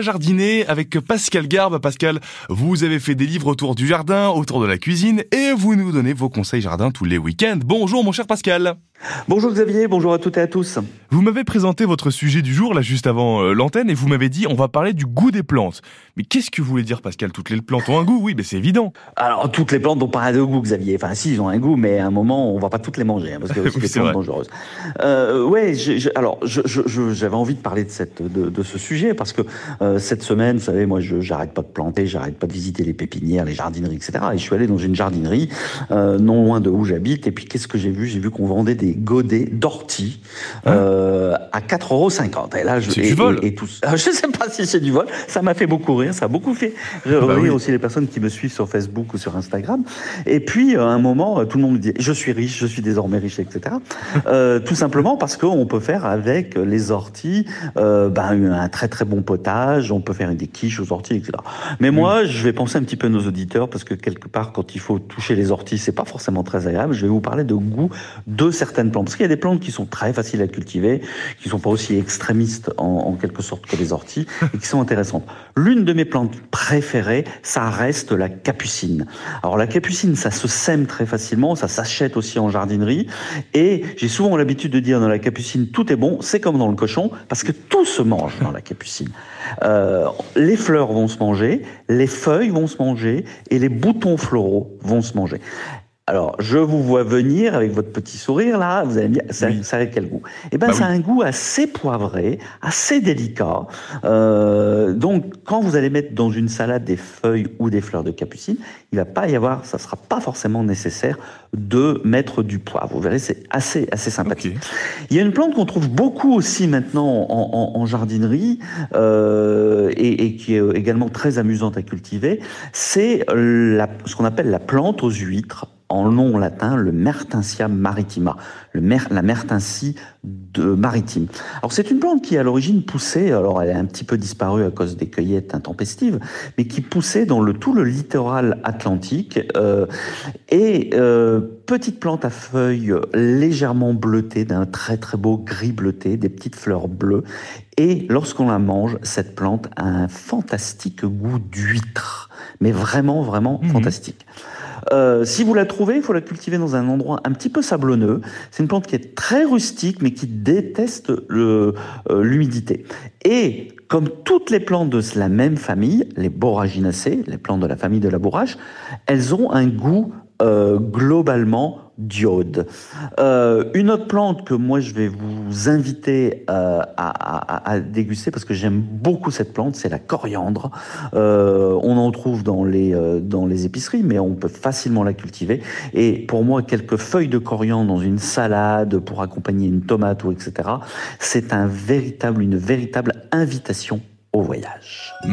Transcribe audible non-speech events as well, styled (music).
Jardiner avec Pascal Garbe. Pascal, vous avez fait des livres autour du jardin, autour de la cuisine et vous nous donnez vos conseils jardin tous les week-ends. Bonjour mon cher Pascal. Bonjour Xavier, bonjour à toutes et à tous. Vous m'avez présenté votre sujet du jour là juste avant euh, l'antenne et vous m'avez dit on va parler du goût des plantes. Mais qu'est-ce que vous voulez dire Pascal? Toutes les plantes ont un goût? Oui, mais c'est évident. Alors toutes les plantes n'ont pas de goût Xavier. Enfin si, ils ont un goût, mais à un moment on va pas toutes les manger hein, parce que (laughs) c'est des plantes dangereuses. Euh, ouais, alors j'avais envie de parler de, cette, de, ce sujet parce que euh, cette semaine, vous savez, moi je j'arrête pas de planter, j'arrête pas de visiter les pépinières, les jardineries, etc. Et je suis allé dans une jardinerie euh, non loin de où j'habite et puis qu'est-ce que j'ai vu? J'ai vu qu'on vendait des godets d'ortie hein? euh, à 4,50 euros. Et là, je, c'est du vol. Et, tout, (laughs) je sais pas si c'est du vol. Ça m'a fait beaucoup rire. Ça a beaucoup fait rire bah aussi les personnes qui me suivent sur Facebook ou sur Instagram. Et puis, à un moment, tout le monde me dit Je suis riche, je suis désormais riche, etc. (laughs) euh, tout simplement parce qu'on peut faire avec les orties euh, ben, un très très bon potage. On peut faire des quiches aux orties, etc. Mais moi, je vais penser un petit peu à nos auditeurs parce que quelque part, quand il faut toucher les orties, c'est pas forcément très agréable. Je vais vous parler de goût de certaines plantes. Parce qu'il y a des plantes qui sont très faciles à cultiver, qui sont pas aussi extrémistes en, en quelque sorte que les orties (laughs) et qui sont intéressantes. L'une de mes plantes préférées, ça reste la capucine. Alors la capucine, ça se sème très facilement, ça s'achète aussi en jardinerie et j'ai souvent l'habitude de dire dans la capucine, tout est bon, c'est comme dans le cochon parce que tout se mange dans la capucine. Euh, (laughs) les fleurs vont se manger, les feuilles vont se manger et les boutons floraux vont se manger. Alors, je vous vois venir avec votre petit sourire là, vous allez me dire, ça, ça a quel goût? Eh bien, bah ça a un goût assez poivré, assez délicat. Euh, donc, quand vous allez mettre dans une salade des feuilles ou des fleurs de capucine, il va pas y avoir, ça sera pas forcément nécessaire de mettre du poivre. Vous verrez, c'est assez assez sympathique. Il y a une plante qu'on trouve beaucoup aussi maintenant en, en, en jardinerie euh, et, et, qui est également très amusante à cultiver. C'est ce qu'on appelle la plante aux huîtres en nom latin le Mertensia maritima, le mer, la mertensie de maritime. Alors c'est une plante qui à l'origine poussait, alors elle est un petit peu disparue à cause des cueillettes intempestives, mais qui poussait dans le tout le littoral atlantique euh, et euh, petite plante à feuilles légèrement bleutées, d'un très très beau gris bleuté, des petites fleurs bleues. Et lorsqu'on la mange, cette plante a un fantastique goût d'huître, mais vraiment vraiment mmh. fantastique. Euh, si vous la trouvez, il faut la cultiver dans un endroit un petit peu sablonneux. C'est une plante qui est très rustique, mais qui déteste euh, l'humidité. Et comme toutes les plantes de la même famille, les borraginacées, les plantes de la famille de la bourrache, elles ont un goût euh, globalement diode. Euh, une autre plante que moi je vais vous inviter euh, à, à, déguster parce que j'aime beaucoup cette plante, c'est la coriandre. Euh, on en trouve dans les, euh, dans les épiceries, mais on peut facilement la cultiver. Et pour moi, quelques feuilles de coriandre dans une salade pour accompagner une tomate ou etc., c'est un véritable, une véritable invitation au voyage.